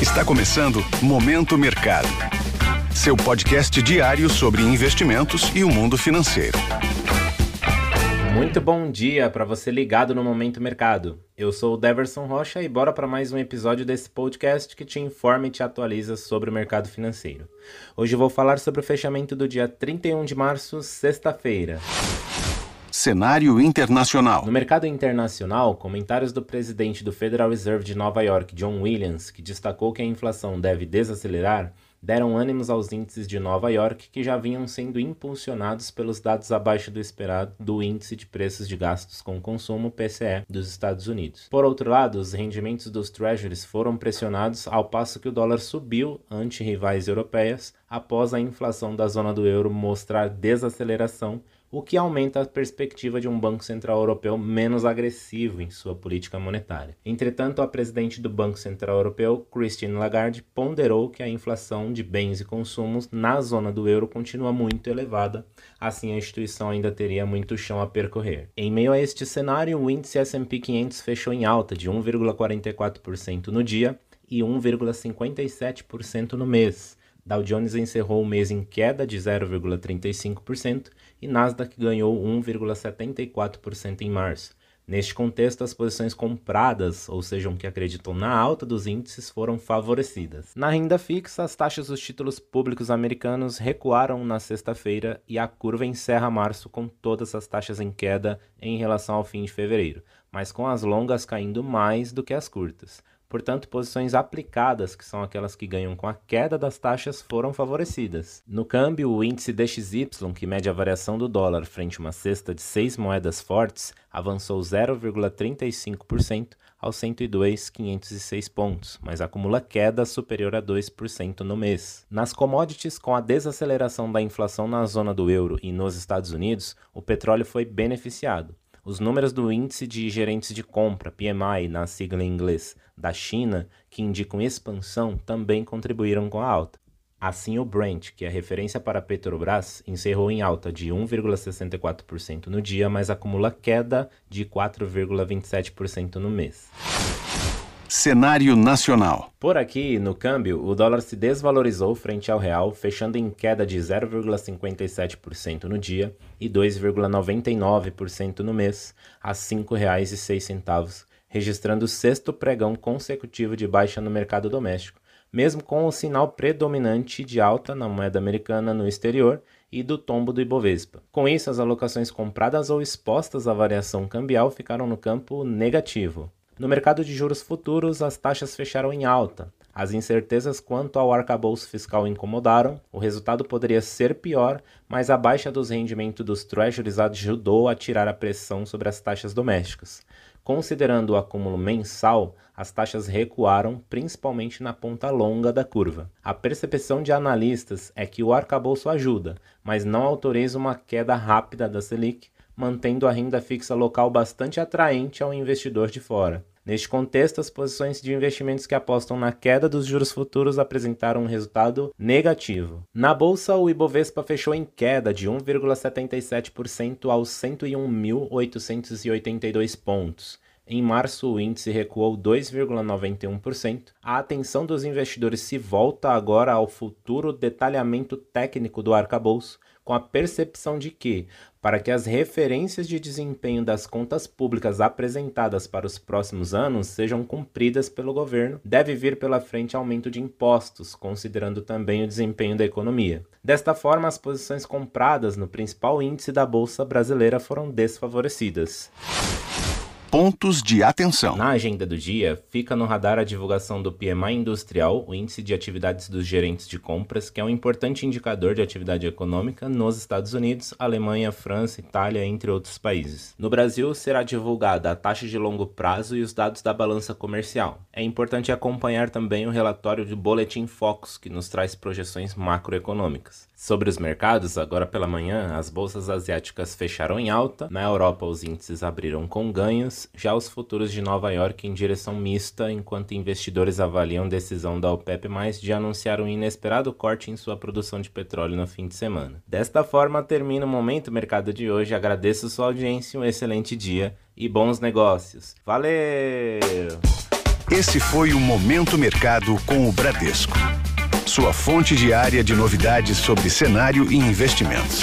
Está começando Momento Mercado. Seu podcast diário sobre investimentos e o mundo financeiro. Muito bom dia para você ligado no Momento Mercado. Eu sou o Deverson Rocha e bora para mais um episódio desse podcast que te informa e te atualiza sobre o mercado financeiro. Hoje vou falar sobre o fechamento do dia 31 de março, sexta-feira. Cenário internacional. No mercado internacional, comentários do presidente do Federal Reserve de Nova York, John Williams, que destacou que a inflação deve desacelerar, deram ânimos aos índices de Nova York que já vinham sendo impulsionados pelos dados abaixo do esperado do índice de preços de gastos com consumo PCE dos Estados Unidos. Por outro lado, os rendimentos dos treasuries foram pressionados ao passo que o dólar subiu ante rivais europeias após a inflação da zona do euro mostrar desaceleração o que aumenta a perspectiva de um Banco Central Europeu menos agressivo em sua política monetária. Entretanto, a presidente do Banco Central Europeu, Christine Lagarde, ponderou que a inflação de bens e consumos na zona do euro continua muito elevada, assim a instituição ainda teria muito chão a percorrer. Em meio a este cenário, o índice S&P 500 fechou em alta de 1,44% no dia e 1,57% no mês. Dow Jones encerrou o mês em queda de 0,35% e Nasdaq ganhou 1,74% em março. Neste contexto, as posições compradas, ou seja, que acreditam na alta dos índices, foram favorecidas. Na renda fixa, as taxas dos títulos públicos americanos recuaram na sexta-feira e a curva encerra março com todas as taxas em queda em relação ao fim de fevereiro, mas com as longas caindo mais do que as curtas. Portanto, posições aplicadas, que são aquelas que ganham com a queda das taxas, foram favorecidas. No câmbio, o índice DXY, que mede a variação do dólar frente a uma cesta de seis moedas fortes, avançou 0,35% aos 102,506 pontos, mas acumula queda superior a 2% no mês. Nas commodities, com a desaceleração da inflação na zona do euro e nos Estados Unidos, o petróleo foi beneficiado. Os números do índice de gerentes de compra, PMI, na sigla em inglês, da China, que indicam expansão, também contribuíram com a alta. Assim, o Brent, que é referência para a Petrobras, encerrou em alta de 1,64% no dia, mas acumula queda de 4,27% no mês. Cenário nacional. Por aqui, no câmbio, o dólar se desvalorizou frente ao real, fechando em queda de 0,57% no dia e 2,99% no mês, a R$ 5,06, registrando o sexto pregão consecutivo de baixa no mercado doméstico, mesmo com o sinal predominante de alta na moeda americana no exterior e do tombo do Ibovespa. Com isso, as alocações compradas ou expostas à variação cambial ficaram no campo negativo. No mercado de juros futuros, as taxas fecharam em alta. As incertezas quanto ao arcabouço fiscal incomodaram, o resultado poderia ser pior, mas a baixa dos rendimentos dos treasuries ajudou a tirar a pressão sobre as taxas domésticas. Considerando o acúmulo mensal, as taxas recuaram, principalmente na ponta longa da curva. A percepção de analistas é que o arcabouço ajuda, mas não autoriza uma queda rápida da Selic, mantendo a renda fixa local bastante atraente ao investidor de fora. Neste contexto, as posições de investimentos que apostam na queda dos juros futuros apresentaram um resultado negativo. Na bolsa, o Ibovespa fechou em queda de 1,77% aos 101.882 pontos. Em março, o índice recuou 2,91%. A atenção dos investidores se volta agora ao futuro detalhamento técnico do arcabouço, com a percepção de que, para que as referências de desempenho das contas públicas apresentadas para os próximos anos sejam cumpridas pelo governo, deve vir pela frente aumento de impostos, considerando também o desempenho da economia. Desta forma, as posições compradas no principal índice da bolsa brasileira foram desfavorecidas pontos de atenção. Na agenda do dia, fica no radar a divulgação do PMI Industrial, o Índice de Atividades dos Gerentes de Compras, que é um importante indicador de atividade econômica nos Estados Unidos, Alemanha, França, Itália, entre outros países. No Brasil, será divulgada a taxa de longo prazo e os dados da balança comercial. É importante acompanhar também o relatório do Boletim Focus, que nos traz projeções macroeconômicas. Sobre os mercados, agora pela manhã, as bolsas asiáticas fecharam em alta, na Europa os índices abriram com ganhos já os futuros de Nova York em direção mista, enquanto investidores avaliam decisão da OPEP+, de anunciar um inesperado corte em sua produção de petróleo no fim de semana. Desta forma, termina o Momento Mercado de hoje. Agradeço sua audiência, um excelente dia e bons negócios. Valeu! Esse foi o Momento Mercado com o Bradesco. Sua fonte diária de novidades sobre cenário e investimentos.